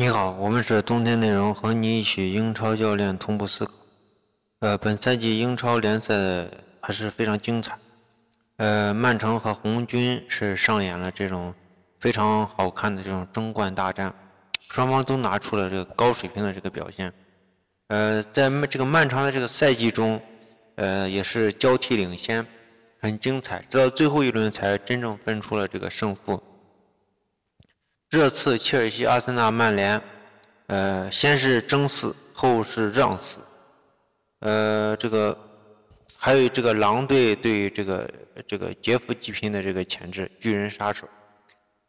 你好，我们是冬天内容，和你一起英超教练同步思考。呃，本赛季英超联赛还是非常精彩。呃，曼城和红军是上演了这种非常好看的这种争冠大战，双方都拿出了这个高水平的这个表现。呃，在这个漫长的这个赛季中，呃，也是交替领先，很精彩，直到最后一轮才真正分出了这个胜负。热刺、切尔西、阿森纳、曼联，呃，先是争四，后是让四，呃，这个还有这个狼队对这个这个劫富济贫的这个潜质，巨人杀手，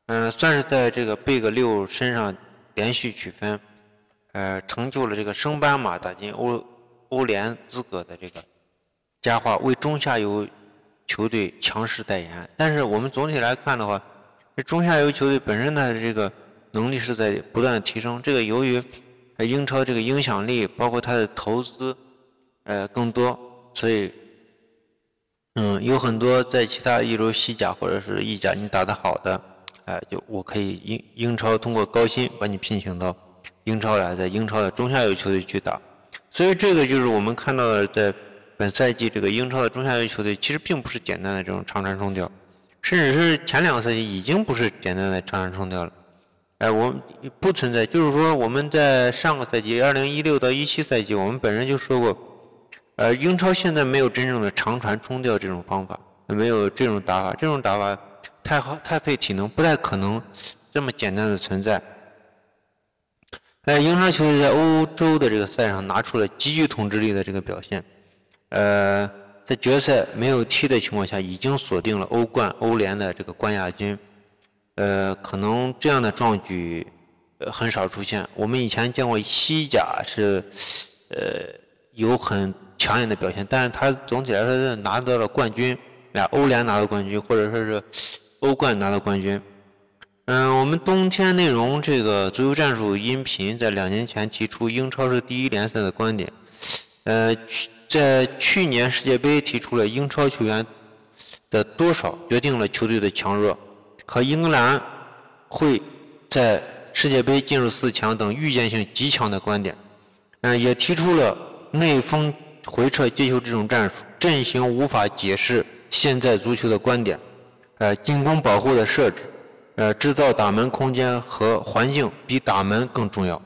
嗯，算是在这个贝格六身上连续取分，呃，成就了这个升班马打进欧欧联资格的这个佳话，为中下游球队强势代言。但是我们总体来看的话，中下游球队本身它的这个能力是在不断的提升，这个由于英超这个影响力，包括它的投资，呃更多，所以，嗯，有很多在其他一如西甲或者是意甲你打得好的，哎，就我可以英英超通过高薪把你聘请到英超来，在英超的中下游球队去打，所以这个就是我们看到的，在本赛季这个英超的中下游球队，其实并不是简单的这种长传冲吊。甚至是前两个赛季已经不是简单的长传冲吊了，哎，我们不存在，就是说我们在上个赛季二零一六到一七赛季，我们本人就说过，呃，英超现在没有真正的长传冲吊这种方法，没有这种打法，这种打法太好太费体能，不太可能这么简单的存在。哎，英超球队在欧洲的这个赛上拿出了极具统治力的这个表现，呃。在决赛没有踢的情况下，已经锁定了欧冠、欧联的这个冠亚军，呃，可能这样的壮举很少出现。我们以前见过西甲是，呃，有很抢眼的表现，但是他总体来说是拿到了冠军，啊，欧联拿到冠军，或者说是欧冠拿到冠军。嗯，我们冬天内容这个足球战术音频在两年前提出英超是第一联赛的观点，呃。在去年世界杯提出了英超球员的多少决定了球队的强弱，和英格兰会在世界杯进入四强等预见性极强的观点，嗯，也提出了内锋回撤接球这种战术，阵型无法解释现在足球的观点，呃，进攻保护的设置，呃，制造打门空间和环境比打门更重要，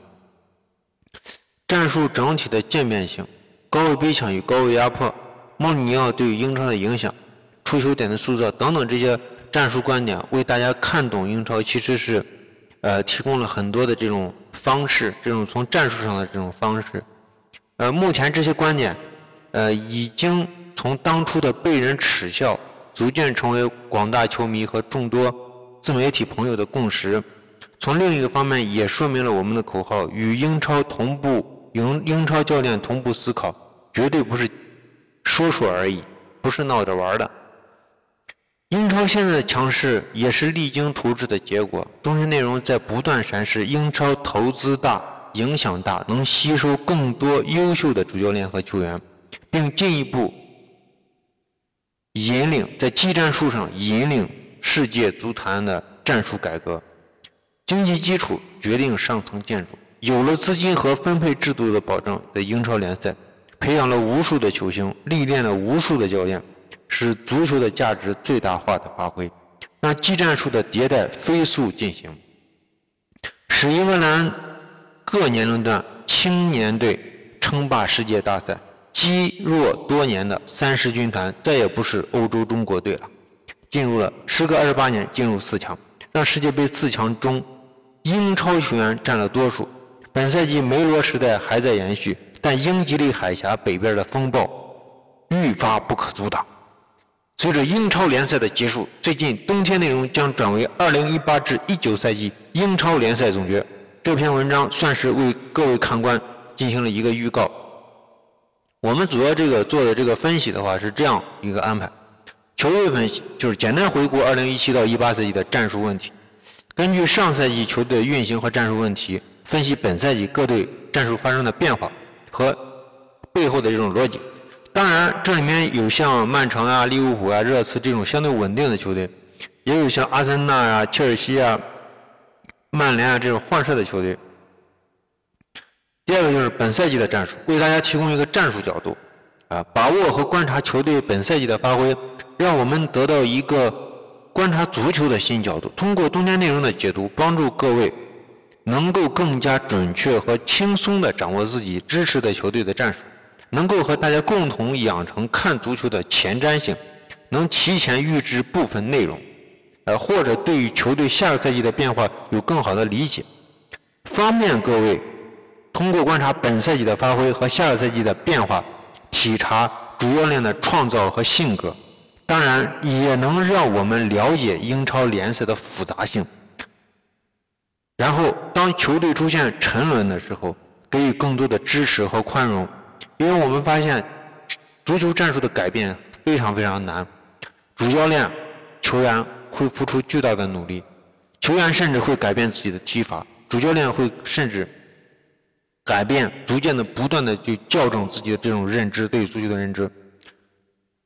战术整体的渐变性。高位逼抢与高位压迫，穆里尼奥对于英超的影响，出球点的塑造等等这些战术观点，为大家看懂英超其实是，呃，提供了很多的这种方式，这种从战术上的这种方式。呃，目前这些观点，呃，已经从当初的被人耻笑，逐渐成为广大球迷和众多自媒体朋友的共识。从另一个方面，也说明了我们的口号与英超同步，英英超教练同步思考。绝对不是说说而已，不是闹着玩的。英超现在的强势也是励精图治的结果。中天内容在不断阐释，英超投资大、影响大，能吸收更多优秀的主教练和球员，并进一步引领在技战术上引领世界足坛的战术改革。经济基础决定上层建筑，有了资金和分配制度的保证在英超联赛。培养了无数的球星，历练了无数的教练，使足球的价值最大化的发挥，让技战术的迭代飞速进行，使英格兰各年龄段青年队称霸世界大赛，积弱多年的三狮军团再也不是欧洲中国队了，进入了时隔二十八年进入四强，让世界杯四强中英超球员占了多数。本赛季梅罗时代还在延续。但英吉利海峡北边的风暴愈发不可阻挡。随着英超联赛的结束，最近冬天内容将转为2018至19赛季英超联赛总结。这篇文章算是为各位看官进行了一个预告。我们主要这个做的这个分析的话是这样一个安排：球队分析就是简单回顾2017到18赛季的战术问题，根据上赛季球队的运行和战术问题，分析本赛季各队战术发生的变化。和背后的这种逻辑，当然这里面有像曼城啊、利物浦啊、热刺这种相对稳定的球队，也有像阿森纳啊、切尔西啊、曼联啊这种换帅的球队，第二个就是本赛季的战术，为大家提供一个战术角度，啊，把握和观察球队本赛季的发挥，让我们得到一个观察足球的新角度。通过冬天内容的解读，帮助各位能够更加准确和轻松地掌握自己支持的球队的战术，能够和大家共同养成看足球的前瞻性，能提前预知部分内容，呃，或者对于球队下个赛季的变化有更好的理解，方便各位。通过观察本赛季的发挥和下个赛季的变化，体察主教练的创造和性格，当然也能让我们了解英超联赛的复杂性。然后，当球队出现沉沦的时候，给予更多的支持和宽容，因为我们发现，足球战术的改变非常非常难，主教练、球员会付出巨大的努力，球员甚至会改变自己的踢法，主教练会甚至。改变，逐渐的、不断的就校正自己的这种认知，对足球的认知。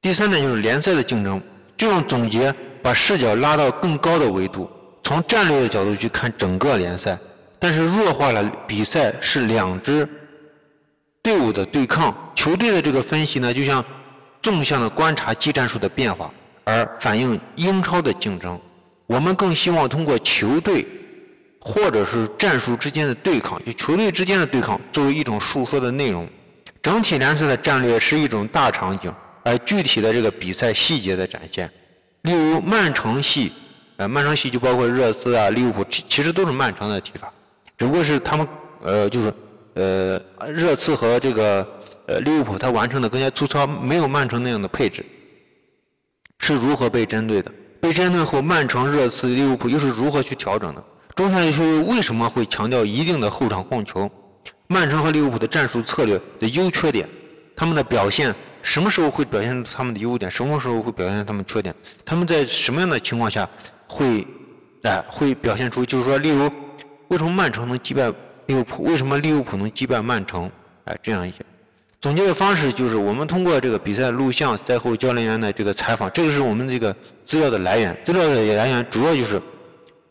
第三点就是联赛的竞争，这种总结把视角拉到更高的维度，从战略的角度去看整个联赛，但是弱化了比赛是两支队伍的对抗，球队的这个分析呢，就像纵向的观察技战术的变化，而反映英超的竞争。我们更希望通过球队。或者是战术之间的对抗，就球队之间的对抗，作为一种述说的内容。整体联赛的战略是一种大场景，而具体的这个比赛细节的展现。例如曼城系，呃，曼城系就包括热刺啊、利物浦，其其实都是曼城的踢法，只不过是他们，呃，就是，呃，热刺和这个，呃，利物浦，他完成的更加粗糙，没有曼城那样的配置。是如何被针对的？被针对后，曼城、热刺、利物浦又是如何去调整的？中下游球为什么会强调一定的后场控球？曼城和利物浦的战术策略的优缺点，他们的表现什么时候会表现出他们的优点？什么时候会表现出他们缺点？他们在什么样的情况下会哎会表现出？就是说，例如为什么曼城能击败利物浦？为什么利物浦能击败曼城？哎，这样一些总结的方式就是我们通过这个比赛录像、赛后教练员的这个采访，这个是我们这个资料的来源。资料的来源主要就是。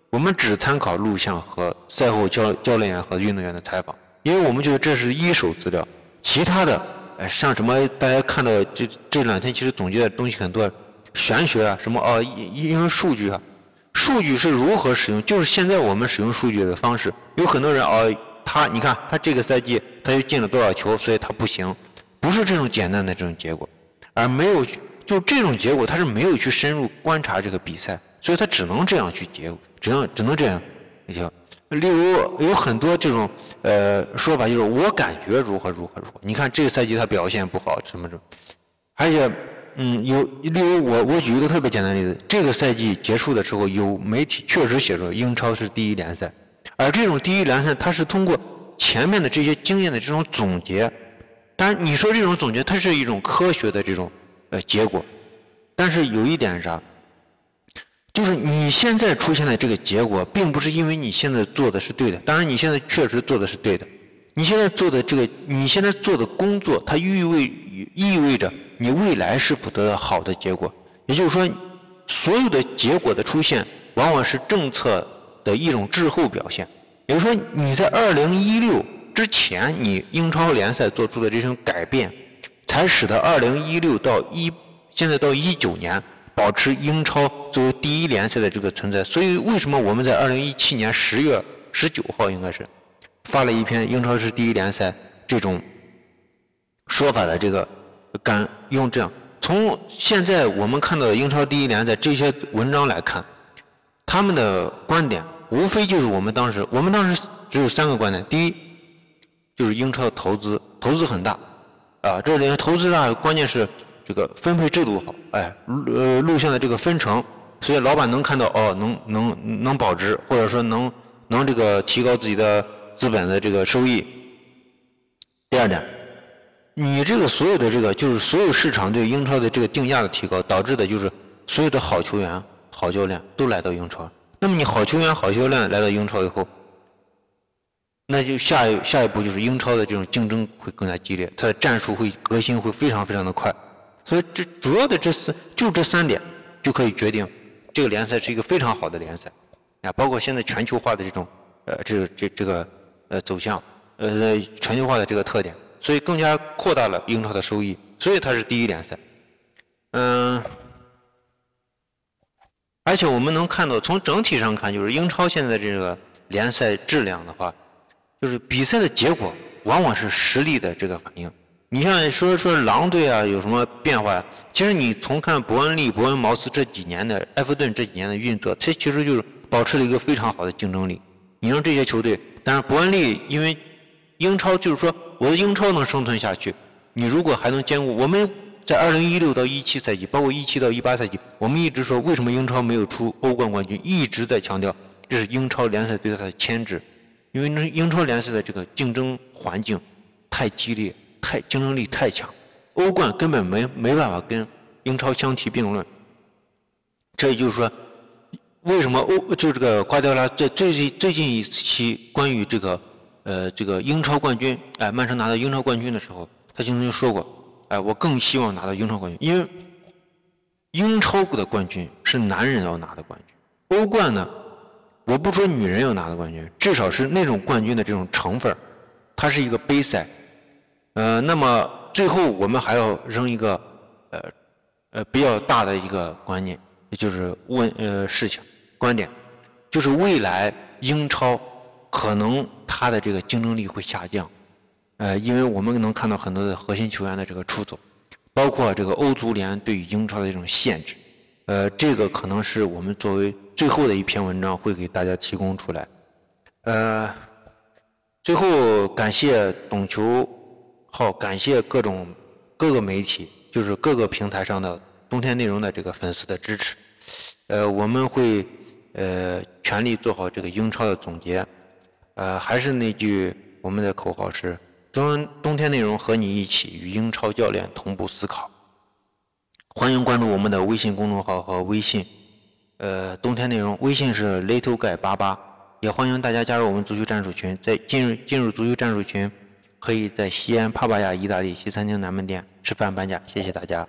我们只参考录像和赛后教教练员和运动员的采访，因为我们觉得这是一手资料。其他的，哎，像什么大家看到这这两天其实总结的东西很多，玄学啊，什么哦，因因为数据啊，数据是如何使用？就是现在我们使用数据的方式，有很多人哦，他你看他这个赛季他又进了多少球，所以他不行，不是这种简单的这种结果，而没有就这种结果，他是没有去深入观察这个比赛。所以他只能这样去结，只能只能这样，行。例如有很多这种呃说法，就是我感觉如何如何如何。你看这个赛季他表现不好，什么什么。而且，嗯，有例如我我举一个特别简单的例子，这个赛季结束的时候，有媒体确实写着英超是第一联赛，而这种第一联赛，它是通过前面的这些经验的这种总结。当然，你说这种总结，它是一种科学的这种呃结果，但是有一点啥？就是你现在出现的这个结果，并不是因为你现在做的是对的。当然，你现在确实做的是对的。你现在做的这个，你现在做的工作，它意味意味着你未来是否得到好的结果。也就是说，所有的结果的出现，往往是政策的一种滞后表现。也就是说，你在二零一六之前，你英超联赛做出的这种改变，才使得二零一六到一现在到一九年。保持英超作为第一联赛的这个存在，所以为什么我们在二零一七年十月十九号应该是发了一篇英超是第一联赛这种说法的这个，敢用这样从现在我们看到的英超第一联赛这些文章来看，他们的观点无非就是我们当时我们当时只有三个观点，第一就是英超的投资投资很大啊，这里投资大，关键是。这个分配制度好，哎，呃，录像的这个分成，所以老板能看到哦，能能能保值，或者说能能这个提高自己的资本的这个收益。第二点，你这个所有的这个就是所有市场对英超的这个定价的提高，导致的就是所有的好球员、好教练都来到英超。那么你好球员、好教练来到英超以后，那就下一下一步就是英超的这种竞争会更加激烈，它的战术会革新会非常非常的快。所以这主要的这四就这三点就可以决定这个联赛是一个非常好的联赛啊，包括现在全球化的这种呃这这这个呃走向呃全球化的这个特点，所以更加扩大了英超的收益，所以它是第一联赛。嗯，而且我们能看到，从整体上看，就是英超现在这个联赛质量的话，就是比赛的结果往往是实力的这个反应。你像说说狼队啊有什么变化？其实你从看伯恩利、伯恩茅斯这几年的埃弗顿这几年的运作，它其实就是保持了一个非常好的竞争力。你让这些球队，但是伯恩利因为英超就是说我的英超能生存下去，你如果还能兼顾我们在二零一六到一七赛季，包括一七到一八赛季，我们一直说为什么英超没有出欧冠冠军，一直在强调这是英超联赛对它的牵制，因为那英超联赛的这个竞争环境太激烈。太竞争力太强，欧冠根本没没办法跟英超相提并论。这也就是说，为什么欧就这个瓜迪奥拉在最近最近一期关于这个呃这个英超冠军，哎，曼城拿到英超冠军的时候，他曾经说过，哎，我更希望拿到英超冠军，因为英超的冠军是男人要拿的冠军，欧冠呢，我不说女人要拿的冠军，至少是那种冠军的这种成分，它是一个杯赛。呃，那么最后我们还要扔一个呃呃比较大的一个观念，也就是问呃事情观点，就是未来英超可能它的这个竞争力会下降，呃，因为我们能看到很多的核心球员的这个出走，包括这个欧足联对于英超的这种限制，呃，这个可能是我们作为最后的一篇文章会给大家提供出来，呃，最后感谢懂球。好，感谢各种各个媒体，就是各个平台上的冬天内容的这个粉丝的支持。呃，我们会呃全力做好这个英超的总结。呃，还是那句我们的口号是：冬冬天内容和你一起与英超教练同步思考。欢迎关注我们的微信公众号和微信。呃，冬天内容微信是 little guy 八八，也欢迎大家加入我们足球战术群，在进入进入足球战术群。可以在西安帕巴亚意大利西餐厅南门店吃饭半价，谢谢大家。